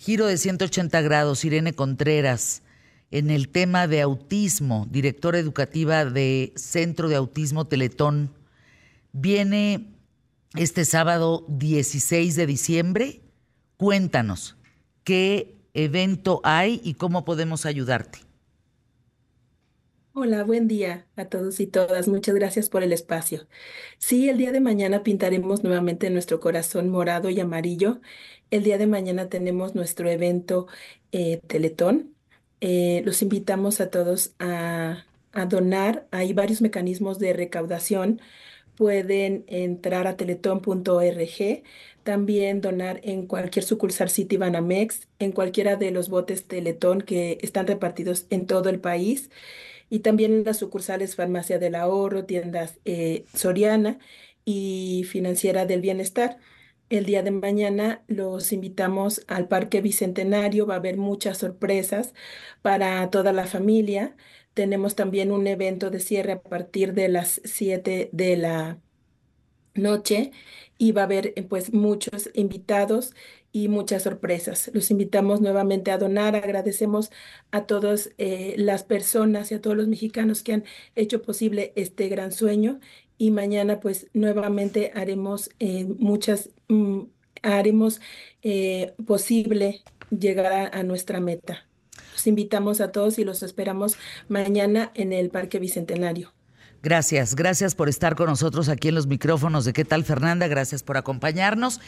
Giro de 180 grados, Irene Contreras, en el tema de autismo, directora educativa de Centro de Autismo Teletón. Viene este sábado 16 de diciembre. Cuéntanos, ¿qué evento hay y cómo podemos ayudarte? Hola, buen día a todos y todas. Muchas gracias por el espacio. Sí, el día de mañana pintaremos nuevamente nuestro corazón morado y amarillo. El día de mañana tenemos nuestro evento eh, Teletón. Eh, los invitamos a todos a, a donar. Hay varios mecanismos de recaudación. Pueden entrar a teletón.org, también donar en cualquier sucursal City Banamex, en cualquiera de los botes Teletón que están repartidos en todo el país y también las sucursales Farmacia del Ahorro, tiendas eh, Soriana y Financiera del Bienestar. El día de mañana los invitamos al Parque Bicentenario, va a haber muchas sorpresas para toda la familia. Tenemos también un evento de cierre a partir de las 7 de la noche y va a haber eh, pues muchos invitados y muchas sorpresas. Los invitamos nuevamente a donar. Agradecemos a todas eh, las personas y a todos los mexicanos que han hecho posible este gran sueño. Y mañana pues nuevamente haremos eh, muchas, mm, haremos posible llegar a nuestra meta. Los invitamos a todos y los esperamos mañana en el Parque Bicentenario. Gracias, gracias por estar con nosotros aquí en los micrófonos de ¿Qué tal Fernanda? Gracias por acompañarnos.